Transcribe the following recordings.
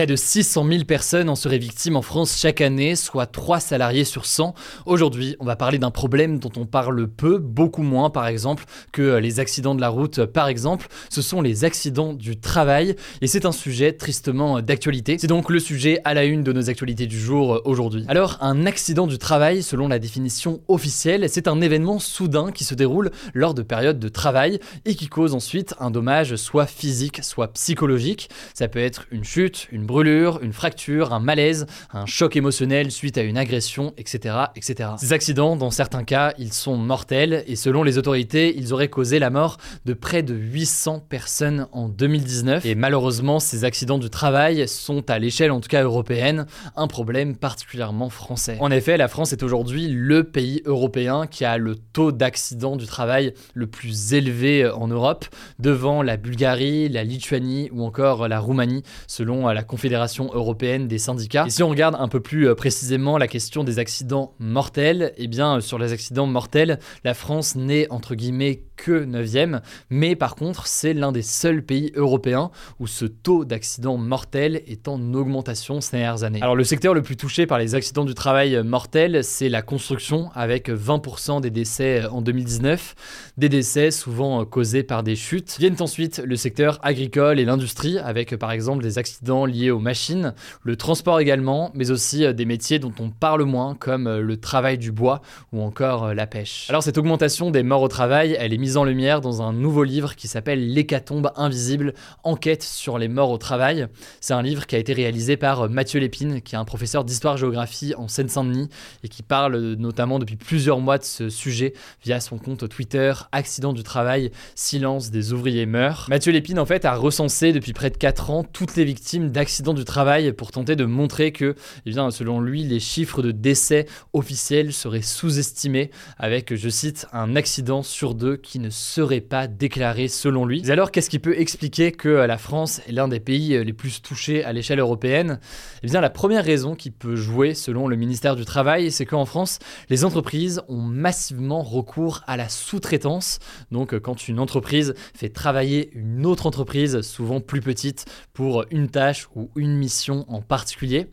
Près de 600 000 personnes en seraient victimes en France chaque année, soit 3 salariés sur 100. Aujourd'hui, on va parler d'un problème dont on parle peu, beaucoup moins par exemple que les accidents de la route par exemple. Ce sont les accidents du travail et c'est un sujet tristement d'actualité. C'est donc le sujet à la une de nos actualités du jour aujourd'hui. Alors, un accident du travail, selon la définition officielle, c'est un événement soudain qui se déroule lors de périodes de travail et qui cause ensuite un dommage soit physique, soit psychologique. Ça peut être une chute, une brûlure, une fracture, un malaise, un choc émotionnel suite à une agression, etc. etc. Ces accidents, dans certains cas, ils sont mortels et selon les autorités, ils auraient causé la mort de près de 800 personnes en 2019. Et malheureusement, ces accidents du travail sont à l'échelle, en tout cas européenne, un problème particulièrement français. En effet, la France est aujourd'hui le pays européen qui a le taux d'accidents du travail le plus élevé en Europe, devant la Bulgarie, la Lituanie ou encore la Roumanie, selon la Confédération européenne des syndicats. Et si on regarde un peu plus euh, précisément la question des accidents mortels, eh bien euh, sur les accidents mortels, la France n'est entre guillemets que 9e, mais par contre c'est l'un des seuls pays européens où ce taux d'accidents mortels est en augmentation ces dernières années. Alors le secteur le plus touché par les accidents du travail mortels, c'est la construction avec 20% des décès en 2019, des décès souvent causés par des chutes. Viennent ensuite le secteur agricole et l'industrie avec par exemple des accidents liés aux machines, le transport également, mais aussi des métiers dont on parle moins comme le travail du bois ou encore la pêche. Alors cette augmentation des morts au travail, elle est mise en lumière dans un nouveau livre qui s'appelle L'hécatombe invisible, enquête sur les morts au travail. C'est un livre qui a été réalisé par Mathieu Lépine, qui est un professeur d'histoire-géographie en Seine-Saint-Denis et qui parle notamment depuis plusieurs mois de ce sujet via son compte Twitter Accident du travail, silence des ouvriers meurent. Mathieu Lépine en fait a recensé depuis près de 4 ans toutes les victimes d'accidents du travail pour tenter de montrer que, eh bien, selon lui, les chiffres de décès officiels seraient sous-estimés avec, je cite, un accident sur deux qui ne serait pas déclaré selon lui. Alors, qu'est-ce qui peut expliquer que la France est l'un des pays les plus touchés à l'échelle européenne? Eh bien, la première raison qui peut jouer, selon le ministère du Travail, c'est qu'en France, les entreprises ont massivement recours à la sous-traitance. Donc, quand une entreprise fait travailler une autre entreprise, souvent plus petite, pour une tâche ou une mission en particulier.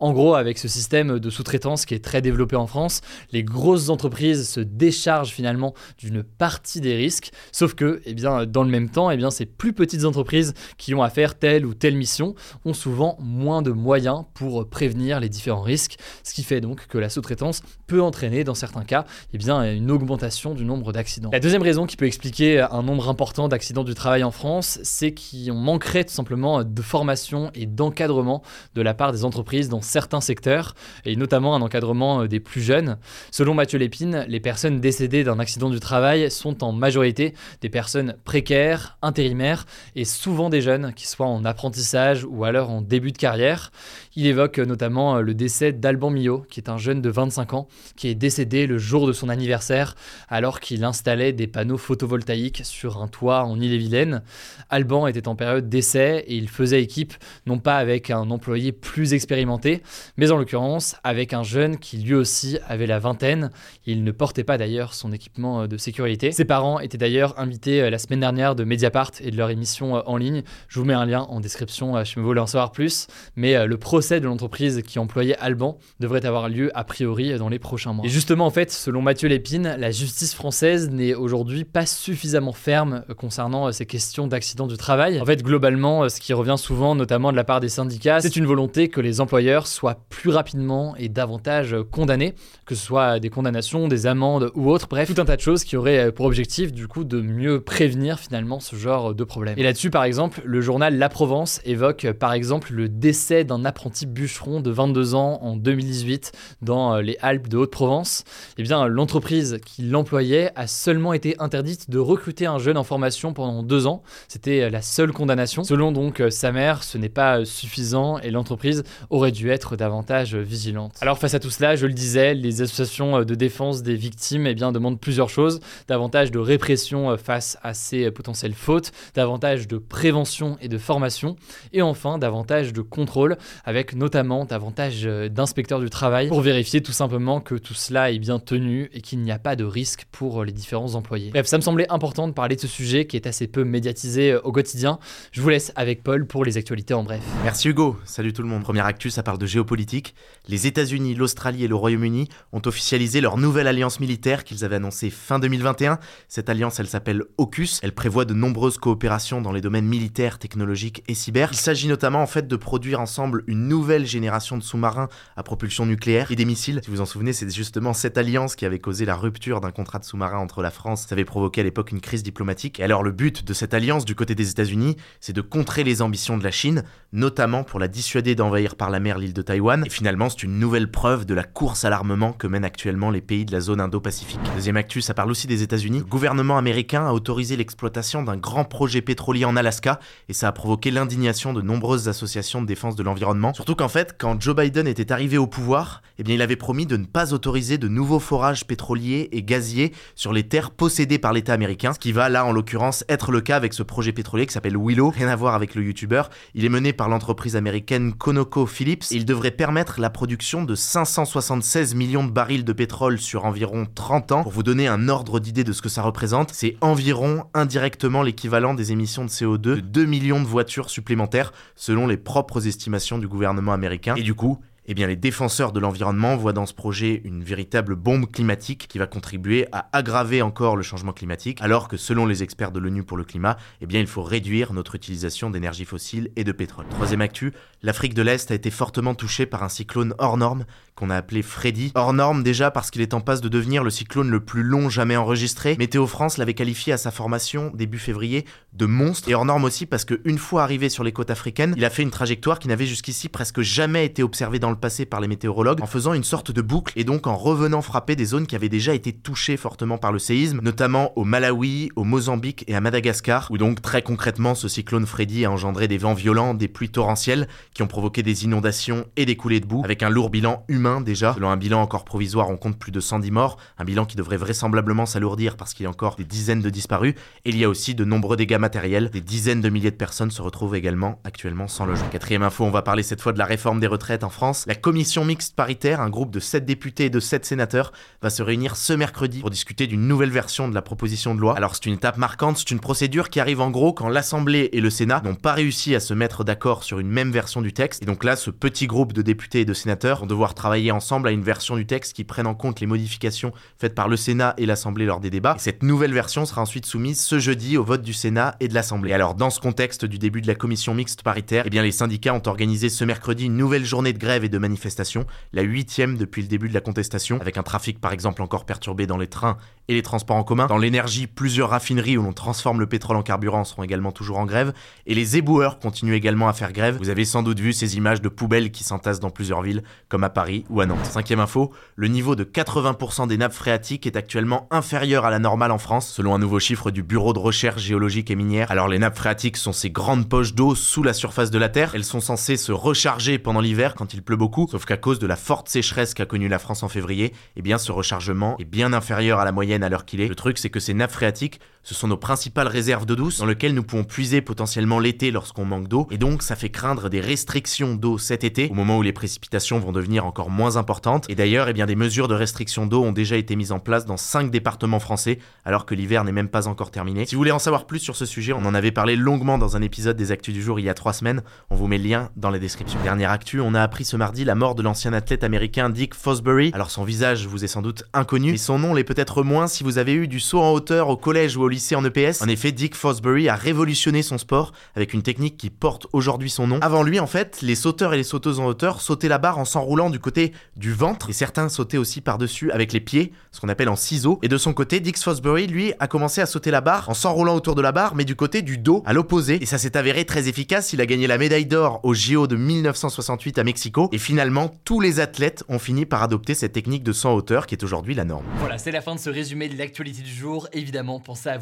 En gros, avec ce système de sous-traitance qui est très développé en France, les grosses entreprises se déchargent finalement d'une partie des risques, sauf que, eh bien, dans le même temps, eh bien, ces plus petites entreprises qui ont à faire telle ou telle mission ont souvent moins de moyens pour prévenir les différents risques, ce qui fait donc que la sous-traitance peut entraîner dans certains cas eh bien, une augmentation du nombre d'accidents. La deuxième raison qui peut expliquer un nombre important d'accidents du travail en France, c'est qu'on manquerait tout simplement de formation et d'encadrement de la part des entreprises dans certains secteurs, et notamment un encadrement des plus jeunes. Selon Mathieu Lépine, les personnes décédées d'un accident du travail sont en majorité des personnes précaires, intérimaires et souvent des jeunes qui soient en apprentissage ou alors en début de carrière. Il évoque notamment le décès d'Alban Millot, qui est un jeune de 25 ans, qui est décédé le jour de son anniversaire alors qu'il installait des panneaux photovoltaïques sur un toit en Ille-et-Vilaine. Alban était en période d'essai et il faisait équipe non pas avec un employé plus expérimenté, mais en l'occurrence avec un jeune qui lui aussi avait la vingtaine. Il ne portait pas d'ailleurs son équipement de sécurité. Ses parents étaient d'ailleurs invités euh, la semaine dernière de Mediapart et de leur émission euh, en ligne. Je vous mets un lien en description, euh, je me voulais en savoir plus. Mais le procès de l'entreprise qui employait Alban devrait avoir lieu a priori dans les prochains mois. Et justement, en fait, selon Mathieu Lépine, la justice française n'est aujourd'hui pas suffisamment ferme concernant ces questions d'accident du travail. En fait, globalement, ce qui revient souvent, notamment de la part des syndicats, c'est une volonté que les employeurs soient plus rapidement et davantage condamnés, que ce soit des condamnations, des amendes ou autres, bref, tout un tas de choses qui auraient pour objectif du coup de mieux prévenir finalement ce genre de problème. Et là-dessus, par exemple, le journal La Provence évoque par exemple le décès d'un apprenti bûcheron de 22 ans en 2018 dans les Alpes de Haute-Provence. Eh bien, l'entreprise qui l'employait a seulement été interdite de recruter un jeune en formation pendant deux ans. C'était la seule condamnation. Selon donc sa mère, ce n'est pas suffisant et l'entreprise aurait dû être davantage vigilante. Alors face à tout cela, je le disais, les associations de défense des victimes eh bien, demandent plusieurs choses. Davantage de répression euh, face à ces potentielles fautes, davantage de prévention et de formation, et enfin davantage de contrôle, avec notamment davantage euh, d'inspecteurs du travail pour vérifier tout simplement que tout cela est bien tenu et qu'il n'y a pas de risque pour les différents employés. Bref, ça me semblait important de parler de ce sujet qui est assez peu médiatisé euh, au quotidien. Je vous laisse avec Paul pour les actualités en bref. Merci Hugo, salut tout le monde. Première actu, ça parle de géopolitique. Les États-Unis, l'Australie et le Royaume-Uni ont officialisé leur nouvelle alliance militaire qu'ils avaient annoncée fin 2021. Cette alliance, elle s'appelle AUKUS. Elle prévoit de nombreuses coopérations dans les domaines militaires, technologiques et cyber. Il s'agit notamment en fait de produire ensemble une nouvelle génération de sous-marins à propulsion nucléaire et des missiles. Si vous en souvenez, c'est justement cette alliance qui avait causé la rupture d'un contrat de sous-marin entre la France. Ça avait provoqué à l'époque une crise diplomatique. Et alors le but de cette alliance du côté des États-Unis, c'est de contrer les ambitions de la Chine, notamment pour la dissuader d'envahir par la mer l'île de Taïwan. Et finalement, c'est une nouvelle preuve de la course à l'armement que mènent actuellement les pays de la zone Indo-Pacifique. Deuxième actu, ça parle aussi des États-Unis. Le gouvernement américain a autorisé l'exploitation d'un grand projet pétrolier en Alaska et ça a provoqué l'indignation de nombreuses associations de défense de l'environnement. Surtout qu'en fait, quand Joe Biden était arrivé au pouvoir, eh bien, il avait promis de ne pas autoriser de nouveaux forages pétroliers et gaziers sur les terres possédées par l'État américain, ce qui va là en l'occurrence être le cas avec ce projet pétrolier qui s'appelle Willow, rien à voir avec le youtubeur. Il est mené par l'entreprise américaine ConocoPhillips il devrait permettre la production de 576 millions de barils de pétrole sur environ 30 ans. Pour vous donner un ordre d'idée de ce que ça représente, c'est environ indirectement l'équivalent des émissions de CO2 de 2 millions de voitures supplémentaires selon les propres estimations du gouvernement américain. Et du coup, eh bien, les défenseurs de l'environnement voient dans ce projet une véritable bombe climatique qui va contribuer à aggraver encore le changement climatique, alors que selon les experts de l'ONU pour le climat, eh bien, il faut réduire notre utilisation d'énergie fossile et de pétrole. Troisième actu, l'Afrique de l'Est a été fortement touchée par un cyclone hors norme qu'on a appelé Freddy. Hors norme déjà parce qu'il est en passe de devenir le cyclone le plus long jamais enregistré. Météo France l'avait qualifié à sa formation début février de monstre et hors norme aussi parce qu'une fois arrivé sur les côtes africaines, il a fait une trajectoire qui n'avait jusqu'ici presque jamais été observée dans le passé par les météorologues en faisant une sorte de boucle et donc en revenant frapper des zones qui avaient déjà été touchées fortement par le séisme, notamment au Malawi, au Mozambique et à Madagascar, où donc très concrètement ce cyclone Freddy a engendré des vents violents, des pluies torrentielles qui ont provoqué des inondations et des coulées de boue, avec un lourd bilan humain déjà. Selon un bilan encore provisoire, on compte plus de 110 morts, un bilan qui devrait vraisemblablement s'alourdir parce qu'il y a encore des dizaines de disparus, et il y a aussi de nombreux dégâts matériels, des dizaines de milliers de personnes se retrouvent également actuellement sans logement. Quatrième info, on va parler cette fois de la réforme des retraites en France. La commission mixte paritaire, un groupe de 7 députés et de 7 sénateurs, va se réunir ce mercredi pour discuter d'une nouvelle version de la proposition de loi. Alors c'est une étape marquante, c'est une procédure qui arrive en gros quand l'Assemblée et le Sénat n'ont pas réussi à se mettre d'accord sur une même version du texte. Et donc là, ce petit groupe de députés et de sénateurs vont devoir travailler ensemble à une version du texte qui prenne en compte les modifications faites par le Sénat et l'Assemblée lors des débats. Et cette nouvelle version sera ensuite soumise ce jeudi au vote du Sénat et de l'Assemblée. Alors dans ce contexte du début de la commission mixte paritaire, eh bien les syndicats ont organisé ce mercredi une nouvelle journée de grève et de manifestation, la huitième depuis le début de la contestation, avec un trafic par exemple encore perturbé dans les trains et les transports en commun. Dans l'énergie, plusieurs raffineries où l'on transforme le pétrole en carburant seront également toujours en grève. Et les éboueurs continuent également à faire grève. Vous avez sans doute vu ces images de poubelles qui s'entassent dans plusieurs villes, comme à Paris ou à Nantes. Cinquième info, le niveau de 80% des nappes phréatiques est actuellement inférieur à la normale en France, selon un nouveau chiffre du Bureau de recherche géologique et minière. Alors les nappes phréatiques sont ces grandes poches d'eau sous la surface de la Terre. Elles sont censées se recharger pendant l'hiver quand il pleut sauf qu'à cause de la forte sécheresse qu'a connue la France en février, eh bien ce rechargement est bien inférieur à la moyenne à l'heure qu'il est. Le truc c'est que ces nappes phréatiques, ce sont nos principales réserves d'eau douce dans lesquelles nous pouvons puiser potentiellement l'été lorsqu'on manque d'eau, et donc ça fait craindre des restrictions d'eau cet été, au moment où les précipitations vont devenir encore moins importantes. Et d'ailleurs, eh des mesures de restriction d'eau ont déjà été mises en place dans 5 départements français, alors que l'hiver n'est même pas encore terminé. Si vous voulez en savoir plus sur ce sujet, on en avait parlé longuement dans un épisode des Actus du jour il y a 3 semaines, on vous met le lien dans la description. Dernière actu, on a appris ce mardi la mort de l'ancien athlète américain Dick Fosbury. Alors son visage vous est sans doute inconnu, mais son nom l'est peut-être moins si vous avez eu du saut en hauteur au collège ou au lycée en EPS. En effet, Dick Fosbury a révolutionné son sport avec une technique qui porte aujourd'hui son nom. Avant lui, en fait, les sauteurs et les sauteuses en hauteur sautaient la barre en s'enroulant du côté du ventre et certains sautaient aussi par-dessus avec les pieds, ce qu'on appelle en ciseaux. Et de son côté, Dick Fosbury, lui, a commencé à sauter la barre en s'enroulant autour de la barre, mais du côté du dos, à l'opposé. Et ça s'est avéré très efficace. Il a gagné la médaille d'or au JO de 1968 à Mexico. Et finalement, tous les athlètes ont fini par adopter cette technique de 100 hauteur qui est aujourd'hui la norme. Voilà, c'est la fin de ce résumé de l'actualité du jour. Évidemment, pensez à vous